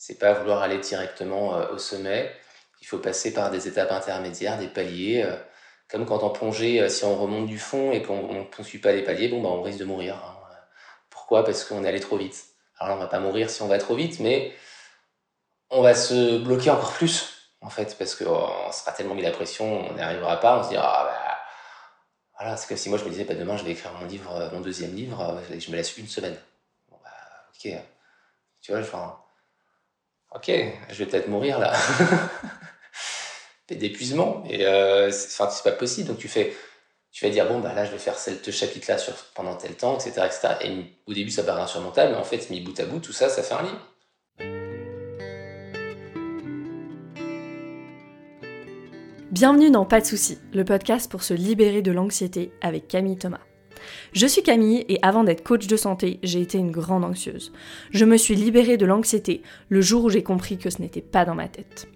C'est pas vouloir aller directement au sommet. Il faut passer par des étapes intermédiaires, des paliers. comme quand en plongée, si on remonte du fond et qu'on ne suit pas les paliers, bon, bah, on risque de mourir. Hein. Pourquoi? Parce qu'on est allé trop vite. Alors on va pas mourir si on va trop vite, mais on va se bloquer encore plus, en fait, parce qu'on oh, sera tellement mis la pression, on n'y arrivera pas, on se dira, ah, bah, voilà, c'est comme si moi je me disais, bah, demain je vais écrire mon livre, euh, mon deuxième livre, euh, je me laisse une semaine. Bon, bah, ok. Tu vois, ok, je vais peut-être mourir là. d'épuisement, et euh, c'est pas possible, donc tu fais, tu vas dire, bon, bah là, je vais faire ce chapitre-là sur, pendant tel temps, etc., etc. Et au début, ça paraît insurmontable, mais en fait, mis bout à bout, tout ça, ça fait un livre. Bienvenue dans Pas de soucis, le podcast pour se libérer de l'anxiété avec Camille Thomas. Je suis Camille et avant d'être coach de santé, j'ai été une grande anxieuse. Je me suis libérée de l'anxiété le jour où j'ai compris que ce n'était pas dans ma tête.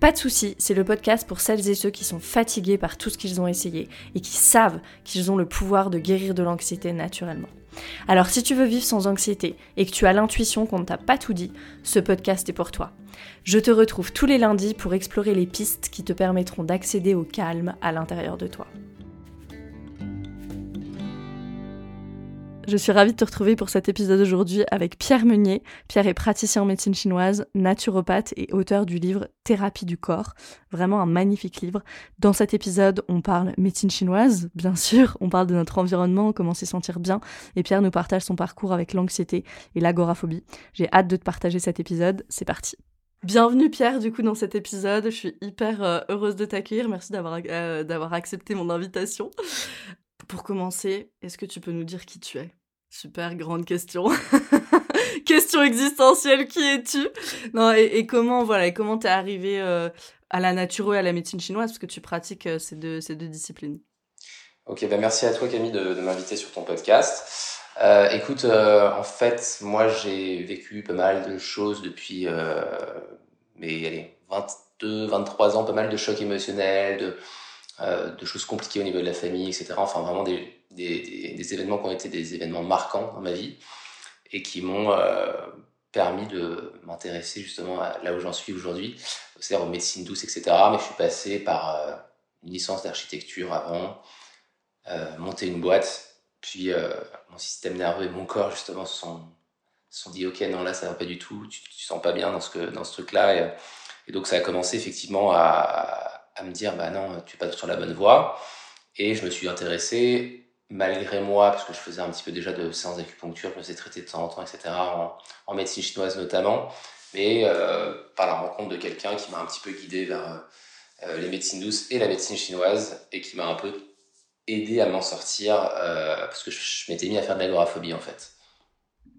Pas de soucis, c'est le podcast pour celles et ceux qui sont fatigués par tout ce qu'ils ont essayé et qui savent qu'ils ont le pouvoir de guérir de l'anxiété naturellement. Alors si tu veux vivre sans anxiété et que tu as l'intuition qu'on ne t'a pas tout dit, ce podcast est pour toi. Je te retrouve tous les lundis pour explorer les pistes qui te permettront d'accéder au calme à l'intérieur de toi. Je suis ravie de te retrouver pour cet épisode aujourd'hui avec Pierre Meunier. Pierre est praticien en médecine chinoise, naturopathe et auteur du livre Thérapie du corps. Vraiment un magnifique livre. Dans cet épisode, on parle médecine chinoise, bien sûr, on parle de notre environnement, comment s'y sentir bien, et Pierre nous partage son parcours avec l'anxiété et l'agoraphobie. J'ai hâte de te partager cet épisode, c'est parti. Bienvenue Pierre du coup dans cet épisode, je suis hyper euh, heureuse de t'accueillir, merci euh, d'avoir accepté mon invitation. Pour commencer, est-ce que tu peux nous dire qui tu es? Super grande question. question existentielle, qui es-tu? Non, et, comment voilà, comment t'es arrivé euh, à la nature et à la médecine chinoise? Parce que tu pratiques euh, ces deux ces deux disciplines. Ok, ben merci à toi Camille de, m'inviter sur ton podcast. Euh, écoute, en fait, moi j'ai vécu pas mal de choses depuis mais allez, 22, 23 ans, pas mal de chocs émotionnels, de de choses compliquées au niveau de la famille, etc. Enfin, vraiment des, des, événements qui ont été des événements marquants dans ma vie et qui m'ont euh, permis de m'intéresser justement à là où j'en suis aujourd'hui, c'est-à-dire aux médecines douces, etc. Mais je suis passé par euh, une licence d'architecture avant, monter une boîte, puis mon système nerveux et mon corps justement se sont, dit ok non là ça va pas du tout, tu, tu sens pas bien dans ce, truc-là. Et, donc ça a commencé effectivement à me dire bah non, tu es pas sur la bonne voie. Et je me suis intéressé, malgré moi, parce que je faisais un petit peu déjà de séances d'acupuncture, je me suis traité de temps en temps, etc., en, médecine chinoise notamment, mais euh, par la rencontre de quelqu'un qui m'a un petit peu guidé vers euh, les médecines douces et la médecine chinoise, et qui m'a un peu aidé à m'en sortir, euh, parce que je, m'étais mis à faire de l'agoraphobie en fait.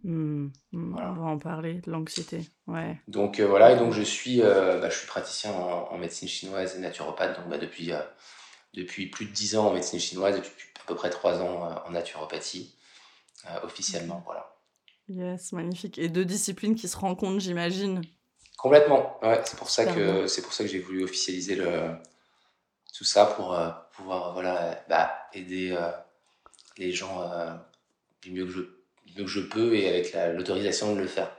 Mmh, mmh, on va en parler, de l'anxiété. Ouais. Donc voilà, et donc je suis, bah, je suis praticien en, médecine chinoise et naturopathe donc, bah, depuis, depuis plus de 10 ans en médecine chinoise et depuis à peu près 3 ans en naturopathie, officiellement. Mmh. Voilà. Yes, magnifique. Et deux disciplines qui se rencontrent, j'imagine. Complètement. Ouais, c'est pour ça que c'est pour ça que j'ai voulu officialiser le, tout ça pour pouvoir voilà bah, aider les gens du mieux que je que je peux et avec l'autorisation de le faire.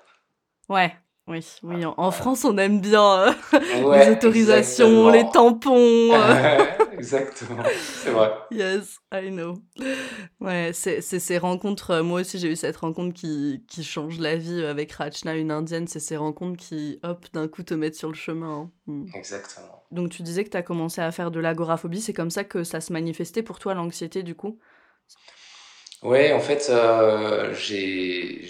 Ouais, oui, oui. En, France, on aime bien euh, les autorisations, les tampons. Euh. exactement, c'est vrai. Yes, I know. Ouais, c'est ces rencontres. Euh, moi aussi, j'ai eu cette rencontre qui, qui change la vie avec Rachna, une indienne. C'est ces rencontres qui, hop, d'un coup te mettent sur le chemin. Hein. Mm. Exactement. Donc, tu disais que tu as commencé à faire de l'agoraphobie. C'est comme ça que ça se manifestait pour toi, l'anxiété, du coup? Ouais, en fait, euh, j'ai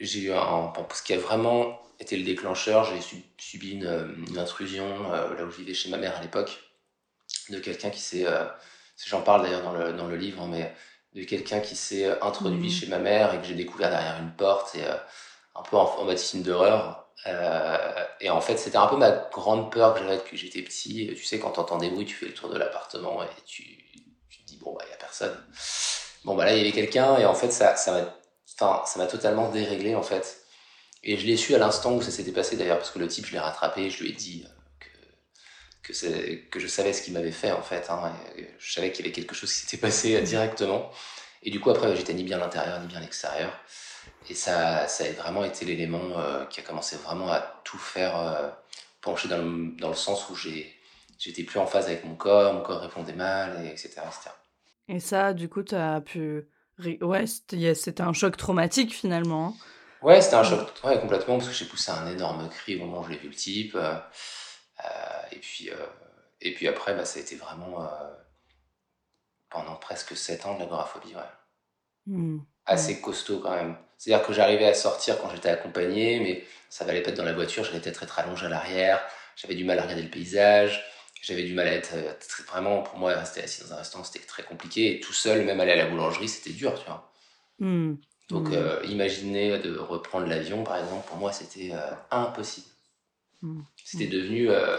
eu un, ce qui a vraiment été le déclencheur, j'ai subi une, une intrusion euh, là où je vivais chez ma mère à l'époque, de quelqu'un qui s'est, euh, j'en parle d'ailleurs dans le, dans le livre, hein, mais de quelqu'un qui s'est introduit mmh. chez ma mère et que j'ai découvert derrière une porte et un peu en, en mode film d'horreur. et en fait, c'était un peu ma grande peur que j'avais depuis que j'étais petit. Tu sais, quand t'entends des bruits, tu fais le tour de l'appartement et tu, tu te dis, bon, bah, il y a personne. Bon, bah là, il y avait quelqu'un et en fait, ça, ça m'a, enfin, ça m'a totalement déréglé en fait. Et je l'ai su à l'instant où ça s'était passé d'ailleurs, parce que le type, je l'ai rattrapé, je lui ai dit euh, que, je savais ce qu'il m'avait fait en fait. Hein, je savais qu'il y avait quelque chose qui s'était passé euh, directement. Et du coup, après, j'étais ni bien à l'intérieur ni bien à l'extérieur. Et ça, ça a vraiment été l'élément qui a commencé vraiment à tout faire pencher dans le, dans le sens où j'étais plus en phase avec mon corps, mon corps répondait mal, et etc., etc. Et ça, du coup, tu as pu. Ouais, c'était un choc traumatique finalement. Hein. Ouais, c'était un choc ouais, complètement, parce que j'ai poussé un énorme cri au moment où j'ai vu le type. Euh, euh, et, puis, euh, et puis après, bah, ça a été vraiment pendant presque 7 ans de l'agoraphobie. Ouais. Mmh. Assez costaud quand même. C'est-à-dire que j'arrivais à sortir quand j'étais accompagné, mais ça valait pas être dans la voiture, j'allais peut-être être allongé à l'arrière, j'avais du mal à regarder le paysage, j'avais du mal à être vraiment, pour moi, rester assis dans un restaurant, c'était très compliqué, et tout seul, même aller à la boulangerie, c'était dur, tu vois. Mmh. Donc, mmh. euh, imaginer de reprendre l'avion, par exemple, pour moi, c'était euh, impossible. Mmh. C'était devenu euh,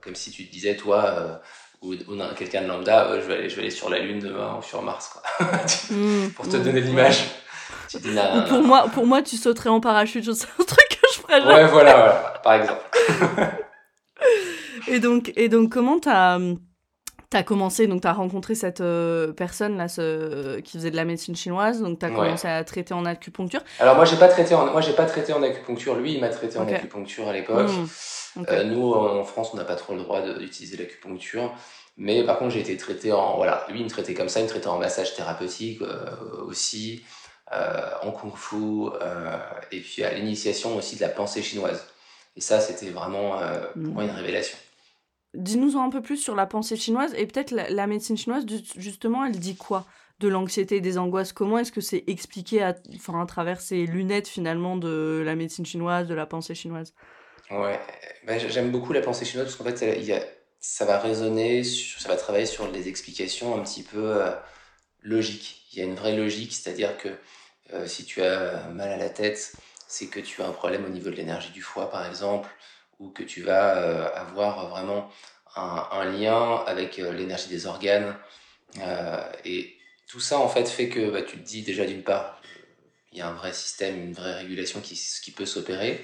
comme si tu te disais, toi, ou, quelqu'un de lambda, je, vais aller, je vais aller sur la Lune demain ou sur Mars, quoi. Mmh. pour te donner l'image. pour, moi, pour moi, tu sauterais en parachute, c'est un truc que je ferais Ouais, voilà, voilà, par exemple. et, donc, et donc, comment t'as tu as commencé, donc tu as rencontré cette euh, personne là ce, qui faisait de la médecine chinoise, donc tu as commencé à traiter en acupuncture. Alors moi j'ai pas traité en moi j'ai pas traité en acupuncture, lui il m'a traité en acupuncture à l'époque. Hmm. Euh, nous en France on n'a pas trop le droit d'utiliser l'acupuncture, mais par contre j'ai été traité en voilà, lui il me traitait comme ça, il me traitait en massage thérapeutique euh, aussi, en kung-fu et puis à l'initiation aussi de la pensée chinoise. Et ça c'était vraiment pour moi une révélation. Dis-nous un peu plus sur la pensée chinoise et peut-être la, médecine chinoise, justement, elle dit quoi de l'anxiété et des angoisses? Comment est-ce que c'est expliqué à, travers ces lunettes finalement de la médecine chinoise, de la pensée chinoise? Ouais, bah, j'aime beaucoup la pensée chinoise parce qu'en fait, il y a, ça va résonner, ça va travailler sur des explications un petit peu euh, logiques. Il y a une vraie logique, c'est-à-dire que euh, si tu as mal à la tête, c'est que tu as un problème au niveau de l'énergie du foie, par exemple, ou que tu vas euh, avoir vraiment un, lien avec euh, l'énergie des organes. Euh, et tout ça, en fait, fait que bah, tu te dis déjà d'une part, il y a un vrai système, une vraie régulation qui, qui peut s'opérer.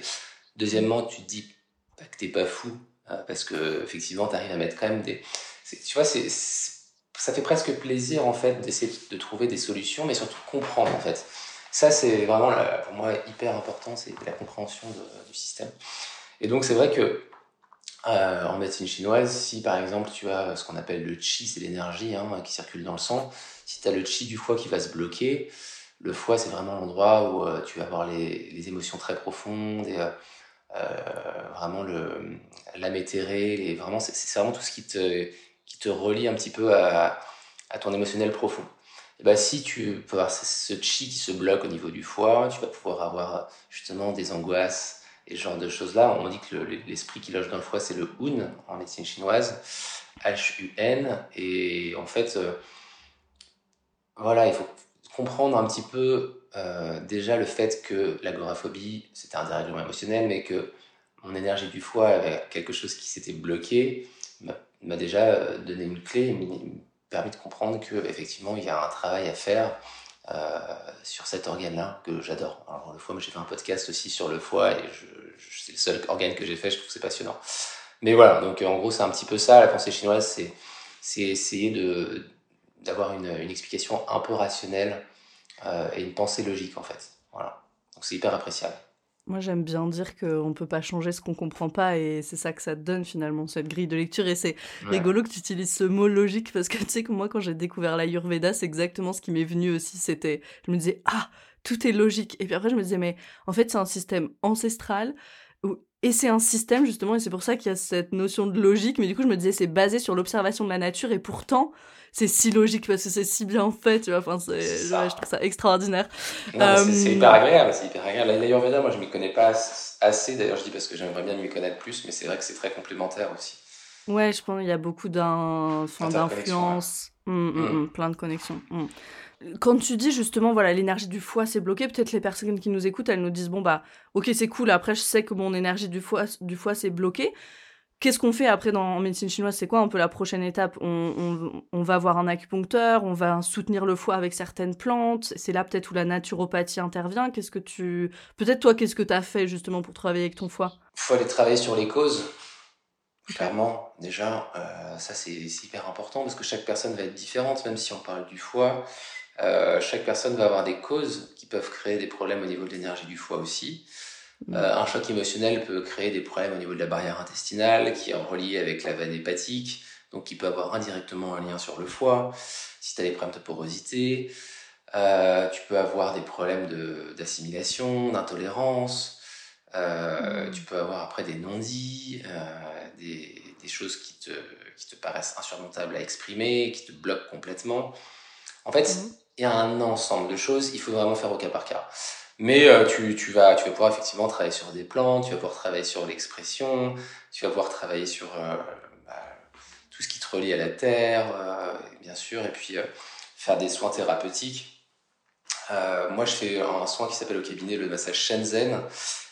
Deuxièmement, tu te dis bah, que t'es pas fou, parce que effectivement, tu arrives à mettre quand même des. Tu vois, c'est ça fait presque plaisir en fait d'essayer de trouver des solutions, mais surtout comprendre en fait. Ça, c'est vraiment pour moi hyper important, c'est la compréhension du système. Et donc c'est vrai que euh, en médecine chinoise, si par exemple tu as ce qu'on appelle le qi, c'est l'énergie hein, qui circule dans le sang, si tu as le qi du foie qui va se bloquer, le foie c'est vraiment l'endroit où euh, tu vas avoir les, émotions très profondes et euh, vraiment l'âme éthérée, vraiment, c'est, vraiment tout ce qui te, relie un petit peu à, ton émotionnel profond. Et ben, si tu peux avoir ce chi qui se bloque au niveau du foie, tu vas pouvoir avoir justement des angoisses, et ce genre de choses-là. On dit que l'esprit qui loge dans le foie, c'est le Hun en médecine chinoise, H-U-N. Et en fait, euh, voilà, il faut comprendre un petit peu euh, déjà le fait que l'agoraphobie, c'était un dérèglement émotionnel, mais que mon énergie du foie avait quelque chose qui s'était bloqué, m'a déjà euh, donné une clé, m'a permis de comprendre qu'effectivement, il y a un travail à faire sur cet organe-là que j'adore. Alors le foie, j'ai fait un podcast aussi sur le foie et c'est le seul organe que j'ai fait, je trouve que c'est passionnant. Mais voilà, donc en gros c'est un petit peu ça, la pensée chinoise, c'est, c'est essayer de, d'avoir une, une explication un peu rationnelle euh, et une pensée logique en fait. Voilà, donc c'est hyper appréciable. Moi, j'aime bien dire qu'on ne peut pas changer ce qu'on comprend pas et c'est ça que ça te donne finalement, cette grille de lecture. Et c'est rigolo que tu utilises ce mot logique parce que tu sais que moi, quand j'ai découvert l'Ayurveda, c'est exactement ce qui m'est venu aussi. C'était, je me disais, ah, tout est logique. Et puis après, je me disais, mais en fait, c'est un système ancestral et c'est un système justement, et c'est pour ça qu'il y a cette notion de logique. Mais du coup, je me disais, c'est basé sur l'observation de la nature et pourtant, c'est si logique parce que c'est si bien fait, tu vois. Enfin, c'est, je trouve ça extraordinaire. c'est, euh, hyper agréable, c'est hyper agréable. L'Ayurveda, moi, je m'y connais pas assez. D'ailleurs, je dis parce que j'aimerais bien m'y connaître plus, mais c'est vrai que c'est très complémentaire aussi. Ouais, je pense qu'il y a beaucoup d'un, d'influence, hum, hum, hum, plein de connexions. Quand tu dis justement, voilà, l'énergie du foie s'est bloquée, peut-être les personnes qui nous écoutent, elles nous disent, bon, bah, ok, c'est cool, après, je sais que mon énergie du foie, du foie s'est bloquée. Qu'est-ce qu'on fait après dans, en médecine chinoise? C'est quoi un peu la prochaine étape? On, va voir un acupuncteur, on va soutenir le foie avec certaines plantes. C'est là peut-être où la naturopathie intervient. Qu'est-ce que tu. Peut-être toi, qu'est-ce que tu as fait justement pour travailler avec ton foie? Il faut aller travailler sur les causes. Clairement, déjà, euh, ça c'est hyper important parce que chaque personne va être différente, même si on parle du foie. Chaque personne va avoir des causes qui peuvent créer des problèmes au niveau de l'énergie du foie aussi. Mm. un choc émotionnel peut créer des problèmes au niveau de la barrière intestinale qui est relié avec la veine hépatique, donc qui peut avoir indirectement un lien sur le foie. Si tu as des problèmes de porosité, euh, tu peux avoir des problèmes d'assimilation, d'intolérance. Euh, mm. Tu peux avoir après des non-dits, euh, des, des, choses qui te, qui te paraissent insurmontables à exprimer, qui te bloquent complètement. En fait, mm. Il y a un ensemble de choses, il faut vraiment faire au cas par cas. Mais tu, tu, vas, pouvoir effectivement travailler sur des plans, tu vas pouvoir travailler sur l'expression, tu vas pouvoir travailler sur bah, tout ce qui te relie à la terre, bien sûr, et puis faire des soins thérapeutiques euh, moi, je fais un soin qui s'appelle au cabinet le massage Shenzhen,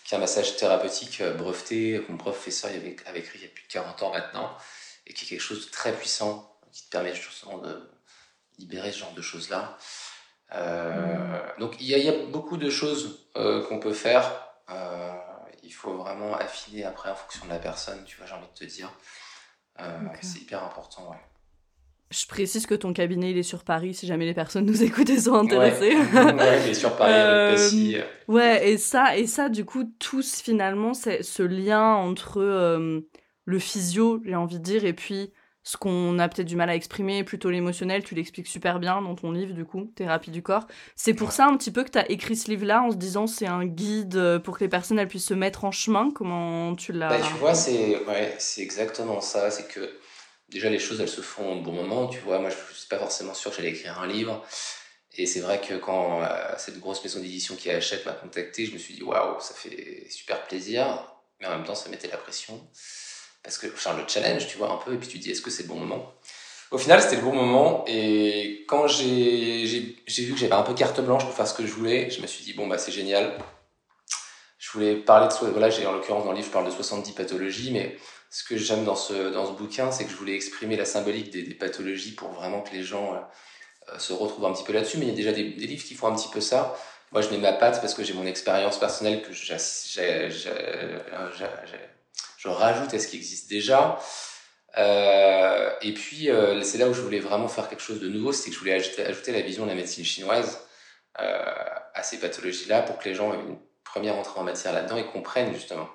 qui est un massage thérapeutique euh, breveté, mon professeur avait, avait écrit il y a plus de 40 ans maintenant, et qui est quelque chose de très puissant, qui te permet justement de libérer ce genre de choses-là. Euh, donc il y, a beaucoup de choses qu'on peut faire. il faut vraiment affiner après en fonction de la personne, tu vois, j'ai envie de te dire. C'est hyper important, ouais. Je précise que ton cabinet il est sur Paris si jamais les personnes nous écoutent et sont intéressées. Ouais, il est sur Paris avec euh, Ouais, et ça, et ça, du coup, tous finalement, c'est ce lien entre euh, le physio, j'ai envie de dire, et puis ce qu'on a peut-être du mal à exprimer, plutôt l'émotionnel, tu l'expliques super bien dans ton livre, du coup, Thérapie du corps. C'est pour ça un petit peu que tu as écrit ce livre-là en se disant c'est un guide euh, pour que les personnes puissent se mettre en chemin. Comment tu l'as. Bah, tu vois, c'est ouais, exactement ça. C'est que déjà les choses elles se font au bon moment, tu vois. Moi je suis pas forcément sûr que j'allais écrire un livre. Et c'est vrai que quand euh, cette grosse maison d'édition qui achète m'a contacté, je me suis dit waouh, ça fait super plaisir, mais en même temps ça mettait la pression. Parce que, enfin, le challenge, tu vois, un peu, et puis tu dis est-ce que c'est le bon moment? Au final, c'était le bon moment, et quand j'ai vu que j'avais un peu carte blanche pour faire ce que je voulais, je me suis dit bon, bah c'est génial. Je voulais parler de. Voilà, j'ai en l'occurrence dans le livre, je parle de 70 pathologies, mais ce que j'aime dans ce, dans ce bouquin, c'est que je voulais exprimer la symbolique des, pathologies pour vraiment que les gens euh, se retrouvent un petit peu là-dessus. Mais il y a déjà des, livres qui font un petit peu ça. Moi, je mets ma patte parce que j'ai mon expérience personnelle que je rajoute à ce qui existe déjà. Euh, et puis, euh, c'est là où je voulais vraiment faire quelque chose de nouveau, c'est que je voulais ajouter, la vision de la médecine chinoise à ces pathologies-là pour que les gens aient une première entrée en matière là-dedans et comprennent justement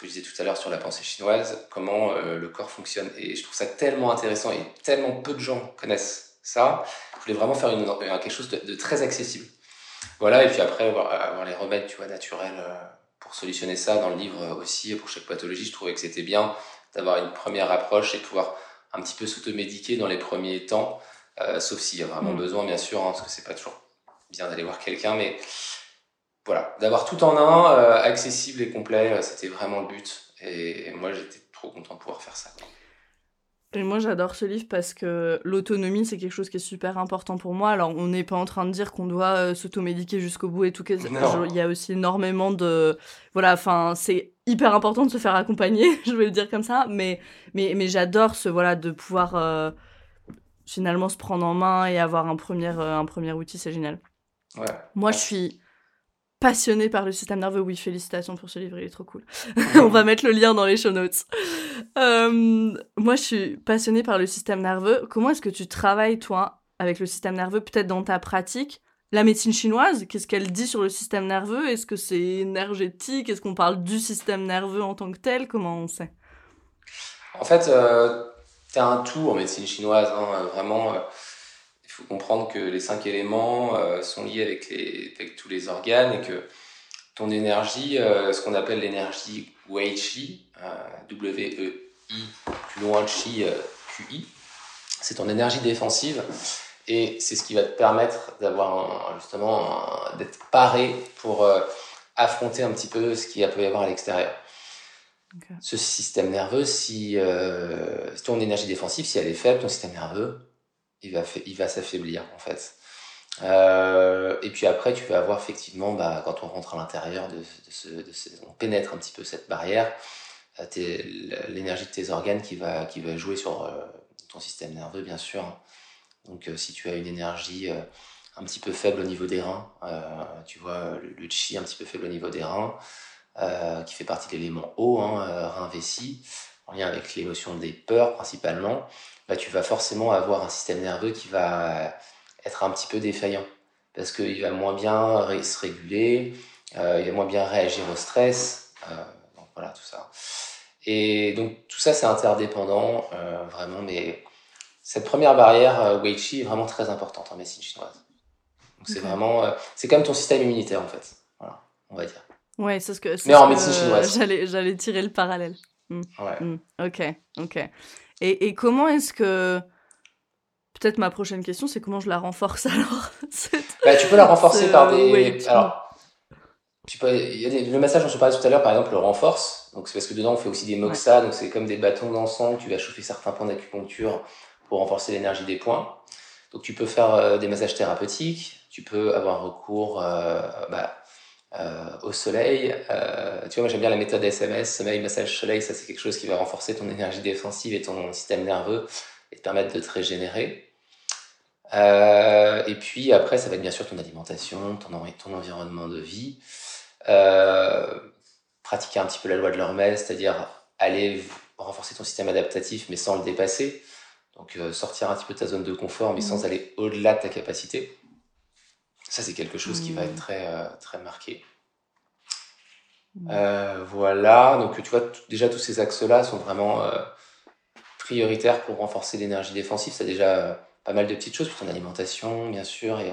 que je disais tout à l'heure sur la pensée chinoise, comment euh, le corps fonctionne. Et je trouve ça tellement intéressant et tellement peu de gens connaissent ça. Je voulais vraiment faire une, quelque chose de, très accessible. Voilà, et puis après, avoir, les remèdes tu vois, naturels euh, pour solutionner ça dans le livre aussi, pour chaque pathologie, je trouvais que c'était bien d'avoir une première approche et pouvoir un petit peu s'automédiquer dans les premiers temps, euh, sauf s'il y a vraiment mm. besoin, bien sûr, hein, parce que c'est pas toujours bien d'aller voir quelqu'un, mais voilà, d'avoir tout en un, euh, accessible et complet, euh, c'était vraiment le but. Et, moi, j'étais trop content de pouvoir faire ça. Et moi, j'adore ce livre parce que l'autonomie, c'est quelque chose qui est super important pour moi. Alors, on n'est pas en train de dire qu'on doit euh, s'automédiquer jusqu'au bout et tout. Il y a aussi énormément de. Voilà, enfin, c'est hyper important de se faire accompagner, je vais le dire comme ça. Mais, mais, mais j'adore ce, voilà, de pouvoir finalement se prendre en main et avoir un premier, un premier outil, c'est génial. Ouais. Moi, je suis passionné par le système nerveux. Oui, félicitations pour ce livre, il est trop cool. On va mettre le lien dans les show notes. Euh, moi, je suis passionnée par le système nerveux. Comment est-ce que tu travailles, toi, avec le système nerveux, peut-être dans ta pratique? La médecine chinoise, qu'est-ce qu'elle dit sur le système nerveux? Est-ce que c'est énergétique? Est-ce qu'on parle du système nerveux en tant que tel? Comment on sait? En fait, euh, tu as un tout en médecine chinoise, hein, vraiment. Euh, faut comprendre que les cinq éléments euh, sont liés avec, les, avec, tous les organes et que ton énergie, euh, ce qu'on appelle l'énergie Wei Qi, euh, W-E-I, plus loin Qi, Q-I, c'est ton énergie défensive et c'est ce qui va te permettre d'avoir justement d'être paré pour affronter un petit peu ce qu'il peut y avoir à l'extérieur. Ce système nerveux, si, si ton énergie défensive, si elle est faible, ton système nerveux, il va, s'affaiblir en fait. Euh, et puis après, tu vas avoir effectivement, bah, quand on rentre à l'intérieur, de, de, ce, on pénètre un petit peu cette barrière, euh, l'énergie de tes organes qui va, jouer sur euh, ton système nerveux, bien sûr. Donc si tu as une énergie un petit peu faible au niveau des reins, tu vois, le, chi un petit peu faible au niveau des reins, qui fait partie de l'élément eau, hein, rein vessie, en lien avec l'émotion des peurs principalement, bah, tu vas forcément avoir un système nerveux qui va être un petit peu défaillant parce qu'il va moins bien se réguler, il va moins bien réagir au stress. donc voilà, tout ça. Et donc tout ça, c'est interdépendant, vraiment, mais cette première barrière Wei Chi est vraiment très importante en médecine chinoise. Donc c'est vraiment, c'est comme ton système immunitaire en fait, voilà, on va dire. Ouais, c'est ce que. Mais en médecine chinoise. J'allais, j'allais tirer le parallèle. Ouais. Hmm. Ok, ok. Et, et comment est-ce que. Peut-être ma prochaine question, c'est comment je la renforce alors bah, Tu peux la renforcer par des. Alors, tu peux... il y a des... le massage dont je parlais tout à l'heure, par exemple, le renforce. Donc c'est parce que dedans on fait aussi des moxa, donc c'est comme des bâtons d'encens. Tu vas chauffer certains points d'acupuncture pour renforcer l'énergie des points. Donc tu peux faire euh, des massages thérapeutiques. Tu peux avoir recours euh, bah, au soleil. Euh, tu vois, moi j'aime bien la méthode SMS, sommeil, massage, soleil. Ça, c'est quelque chose qui va renforcer ton énergie défensive et ton système nerveux et te permettre de te régénérer. Euh, et puis après, ça va être bien sûr ton alimentation, ton, ton environnement de vie. Euh, pratiquer un petit peu la loi de l'Hormèse, c'est-à-dire aller renforcer ton système adaptatif, mais sans le dépasser. Donc euh, sortir un petit peu de ta zone de confort, mais sans mmh. aller au-delà de ta capacité. Ça, c'est quelque chose qui va être mmh. très, euh, très marqué. Mmh. Euh, voilà, donc tu vois, déjà tous ces axes-là sont vraiment euh, prioritaires pour renforcer l'énergie défensive. C'est déjà pas mal de petites choses, ton alimentation, bien sûr, et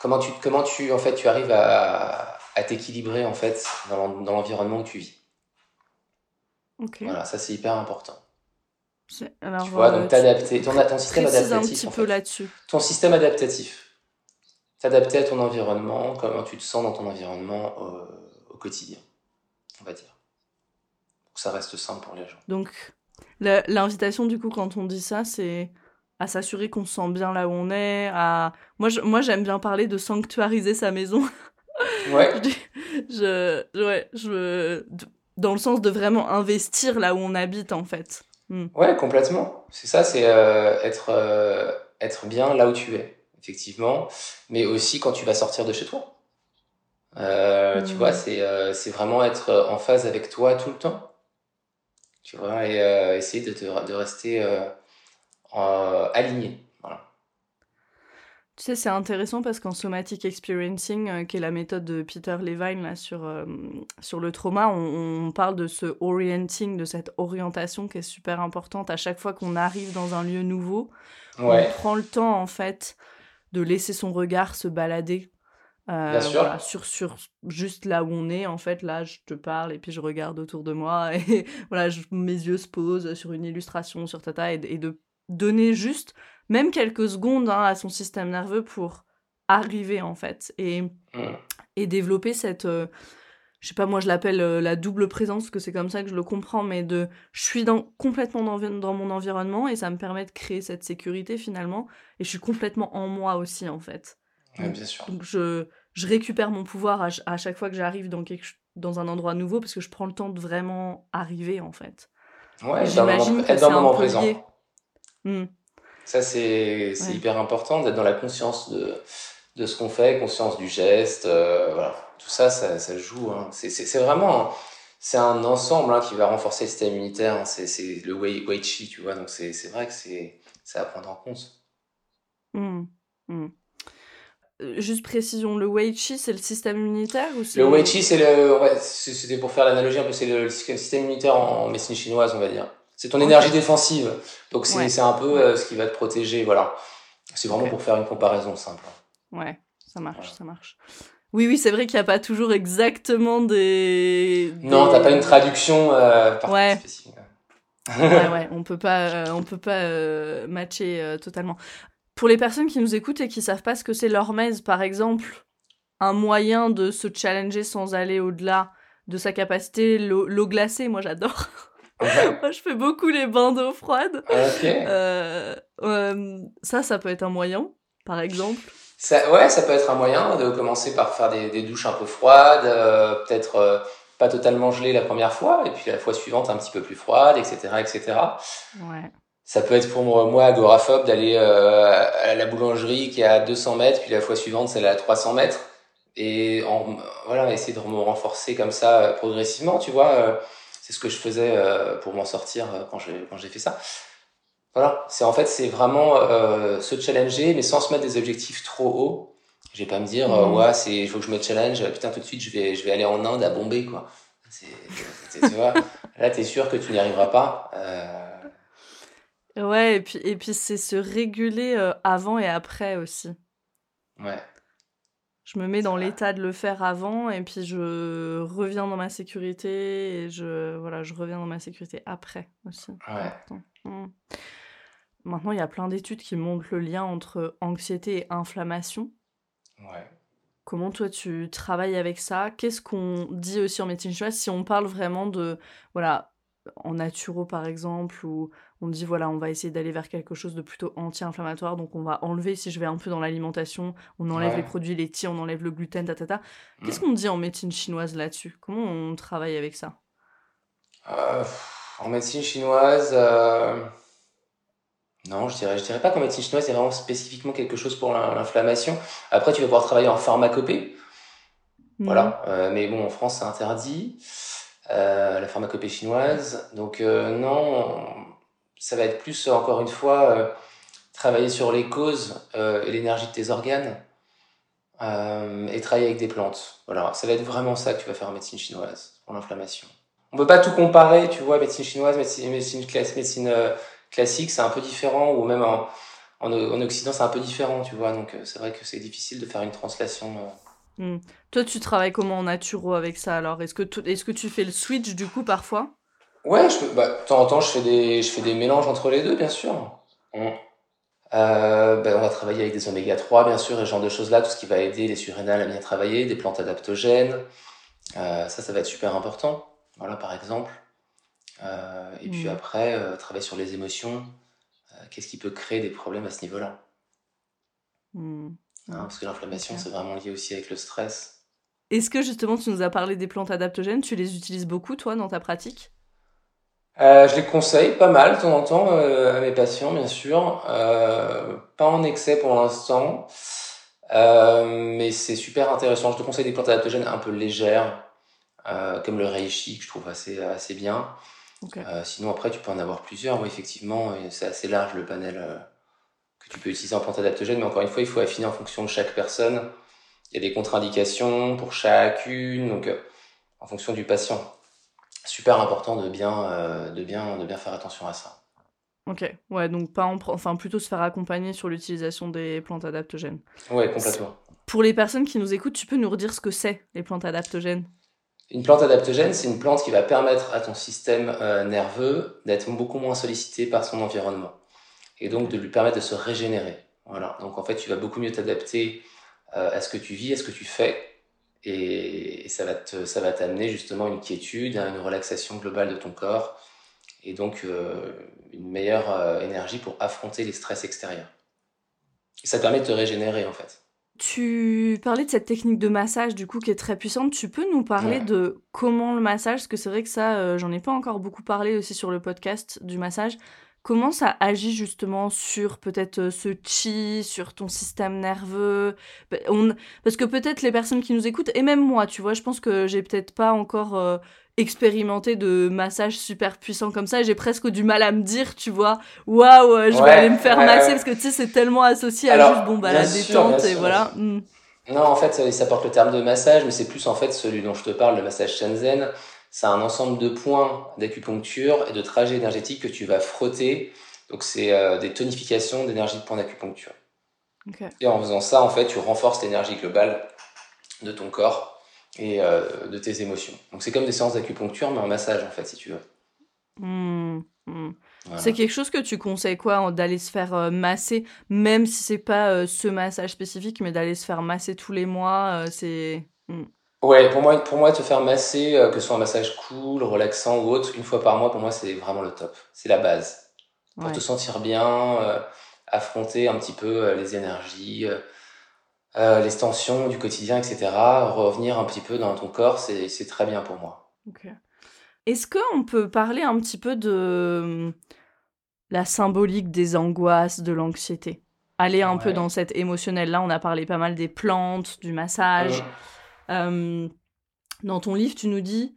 comment tu, comment tu, en fait, tu arrives à, à t'équilibrer en fait dans l'environnement où tu vis. Voilà, ça c'est hyper important. Alors, tu vois, donc t'adapter, ton, ton système adaptatif. un petit peu là-dessus. Ton système adaptatif t'adapter à ton environnement, comment tu te sens dans ton environnement au, quotidien, on va dire. Donc ça reste simple pour les gens. Donc l'invitation du coup quand on dit ça, c'est à s'assurer qu'on se sent bien là où on est, à moi moi j'aime bien parler de sanctuariser sa maison. Ouais. je, ouais, je dans le sens de vraiment investir là où on habite en fait. Hmm. Ouais, complètement. C'est ça, c'est euh, être euh, être bien là où tu es effectivement, mais aussi quand tu vas sortir de chez toi. Euh, Tu vois, c'est euh, c'est vraiment être en phase avec toi tout le temps. Tu vois, et euh, essayer de, te, de rester euh, aligné. Voilà. Tu sais, c'est intéressant parce qu'en somatic experiencing, qui est la méthode de Peter Levine là, sur, sur le trauma, on, on, parle de ce orienting, de cette orientation qui est super importante à chaque fois qu'on arrive dans un lieu nouveau. Ouais. On prend le temps, en fait, de laisser son regard se balader euh, voilà, sur, sur juste là où on est, en fait, là, je te parle et puis je regarde autour de moi et voilà, je, mes yeux se posent sur une illustration sur Tata et, et de donner juste même quelques secondes hein, à son système nerveux pour arriver, en fait, et, mmh. et développer cette, euh, je sais pas, moi je l'appelle euh, la double présence, que c'est comme ça que je le comprends, mais de je suis dans, complètement dans, dans, mon environnement et ça me permet de créer cette sécurité finalement, et je suis complètement en moi aussi en fait. bien sûr. Donc je, je récupère mon pouvoir à, à chaque fois que j'arrive dans, quelque, dans un endroit nouveau parce que je prends le temps de vraiment arriver en fait. Ouais, j'imagine être dans le moment présent. Mmh. Ça c'est hyper important d'être dans la conscience de, de ce qu'on fait, conscience du geste, euh, voilà tout ça, ça, ça joue. Hein. C'est vraiment c'est un ensemble hein, qui va renforcer le système immunitaire. Hein. C'est le Wei, Wei Chi, tu vois. Donc c'est vrai que c'est à prendre en compte. Mmh, mmh. Euh, juste précision, le Wei Chi, c'est le système immunitaire ou Le Wei Chi, c'est le. C'était pour faire l'analogie un peu, c'est le, système immunitaire en, médecine chinoise, on va dire. C'est ton énergie défensive. Donc c'est un peu euh, ce qui va te protéger, voilà. C'est vraiment pour faire une comparaison simple. Ouais, ça marche, ça marche. Oui, oui, c'est vrai qu'il n'y a pas toujours exactement des. Non, t'as pas une traduction euh, ouais. ouais, ouais, on peut pas, euh, on peut pas euh, matcher euh, totalement. Pour les personnes qui nous écoutent et qui savent pas ce que c'est l'hormèse, par exemple, un moyen de se challenger sans aller au-delà de sa capacité, l'eau glacée, moi j'adore. moi je fais beaucoup les bains d'eau froide. ça, ça peut être un moyen, par exemple. Ça, ouais, ça peut être un moyen de commencer par faire des, des douches un peu froides, euh, peut-être euh, pas totalement gelées la première fois, et puis la fois suivante un petit peu plus froide, etc., etc. Ouais. Ça peut être pour moi agoraphobe d'aller euh, à la boulangerie qui est à 200 mètres, puis la fois suivante celle à 300 mètres, et en, voilà, essayer de me renforcer comme ça progressivement, tu vois. c'est ce que je faisais pour m'en sortir quand j'ai quand j'ai fait ça. Voilà, c'est en fait c'est vraiment euh, se challenger, mais sans se mettre des objectifs trop hauts. Je vais pas me dire euh, Mhm. ouais c'est il faut que je me challenge, putain tout de suite je vais je vais aller en Inde à Bombay quoi. Tu vois là t'es sûr que tu n'y arriveras pas. Euh, Ouais, et puis, et puis c'est se réguler avant et après aussi. ouais Je me mets dans l'état de le faire avant et puis je reviens dans ma sécurité et je, voilà, je reviens dans ma sécurité après aussi. Ouais. Maintenant, il y a plein d'études qui montrent le lien entre anxiété et inflammation. ouais. Comment toi tu travailles avec ça? Qu'est-ce qu'on dit aussi en médecine? Chinoise si on parle vraiment de, voilà, en naturo par exemple, où on dit voilà, on va essayer d'aller vers quelque chose de plutôt anti-inflammatoire, donc on va enlever, si je vais un peu dans l'alimentation, on enlève Ouais. les produits laitiers, on enlève le gluten, tatata. Qu'est-ce Mm. qu'on dit en médecine chinoise là-dessus? Comment on travaille avec ça? Euh, en médecine chinoise, euh, non, je dirais, je dirais pas qu'en médecine chinoise, a vraiment spécifiquement quelque chose pour l'in- l'inflammation. Après, tu vas pouvoir travailler en pharmacopée, Mm. voilà. Euh, mais bon, en France, c'est interdit, euh, la pharmacopée chinoise. Donc, euh, non, ça va être plus, encore une fois, travailler sur les causes et l'énergie de tes organes et travailler avec des plantes. Voilà, ça va être vraiment ça que tu vas faire en médecine chinoise pour l'inflammation. On peut pas tout comparer, tu vois, médecine chinoise, médecine, médecine, classe, médecine classique, c'est un peu différent, ou même en, en, en Occident, c'est un peu différent, tu vois. Donc, euh, c'est vrai que c'est difficile de faire une translation. euh. Toi, tu travailles comment en naturo avec ça alors? Est-ce que, tu- est-ce que tu fais le switch du coup parfois? Ouais, je, bah, de temps en temps, je fais des, je fais des mélanges entre les deux, bien sûr. Mm. Euh, ben, on va travailler avec des oméga 3, bien sûr, et ce genre de choses-là, tout ce qui va aider les surrénales à bien travailler, des plantes adaptogènes. Euh, ça, ça va être super important. Voilà, par exemple. Euh, et puis Mm. après, euh, travailler sur les émotions. Euh, Qu'est-ce qui peut créer des problèmes à ce niveau-là? Mm. hein, Parce que l'inflammation, c'est vraiment lié aussi avec le stress. Est-ce que justement tu nous as parlé des plantes adaptogènes? Tu les utilises beaucoup toi dans ta pratique? Euh, je les conseille pas mal de temps en temps à mes patients, bien sûr. Pas en excès pour l'instant, mais c'est super intéressant. Je te conseille des plantes adaptogènes un peu légères, comme le reishi, que je trouve assez, assez bien. Euh, sinon, après, tu peux en avoir plusieurs. Oui, effectivement, et c'est assez large le panel euh, que tu peux utiliser en plantes adaptogènes. Mais encore une fois, il faut affiner en fonction de chaque personne. Il y a des contre-indications pour chacune, donc euh, en fonction du patient. Super important de bien, euh, de bien, de bien faire attention à ça. Ok. Ouais, donc pas en, enfin plutôt se faire accompagner sur l'utilisation des plantes adaptogènes. Ouais, complètement. Pour les personnes qui nous écoutent, tu peux nous redire ce que c'est les plantes adaptogènes? Une plante adaptogène, c'est une plante qui va permettre à ton système euh, nerveux d'être beaucoup moins sollicité par son environnement et donc de lui permettre de se régénérer. Voilà. Donc en fait, tu vas beaucoup mieux t'adapter euh, à ce que tu vis, à ce que tu fais, et, ça va te, ça va t'amener justement une quiétude, hein, une relaxation globale de ton corps, et donc euh, une meilleure énergie pour affronter les stress extérieurs. Ça te permet de te régénérer en fait. Tu parlais de cette technique de massage du coup qui est très puissante. Tu peux nous parler Ouais. de comment le massage, parce que c'est vrai que ça, euh, j'en ai pas encore beaucoup parlé aussi sur le podcast du massage. Comment ça agit justement sur peut-être euh, ce chi, sur ton système nerveux? Bah, on- Parce que peut-être les personnes qui nous écoutent, et même moi, tu vois, je pense que j'ai peut-être pas encore euh, expérimenté de massage super puissant comme ça. J'ai presque du mal à me dire, tu vois, waouh, euh, je vais aller me faire ouais, masser ouais. parce que tu sais, c'est tellement associé à Alors, juste bon bah la détente et sûr, voilà. bien Mm. Non, en fait, ça, ça porte le terme de massage, mais c'est plus en fait celui dont je te parle, le massage Shenzhen. C'est un ensemble de points d'acupuncture et de trajets énergétiques que tu vas frotter. Donc, c'est euh, des tonifications d'énergie de points d'acupuncture. Et en faisant ça, en fait, tu renforces l'énergie globale de ton corps et euh, de tes émotions. Donc, c'est comme des séances d'acupuncture, mais en massage, en fait, si tu veux. Mm, mm. Voilà. C'est quelque chose que tu conseilles quoi d'aller se faire euh, masser, même si c'est pas euh, ce massage spécifique, mais d'aller se faire masser tous les mois, c'est. Mm. Ouais, pour moi, pour moi, te faire masser, que ce soit un massage cool, relaxant ou autre, une fois par mois, pour moi, c'est vraiment le top. C'est la base. pour Ouais. te sentir bien, affronter un petit peu les énergies, euh, les tensions du quotidien, etc. Revenir un petit peu dans ton corps, c'est très bien pour moi. Est-ce qu'on peut parler un petit peu de hum, la symbolique des angoisses, de l'anxiété? Aller un peu dans cette émotionnelle-là, on a parlé pas mal des plantes, du massage. Euh, dans ton livre, tu nous dis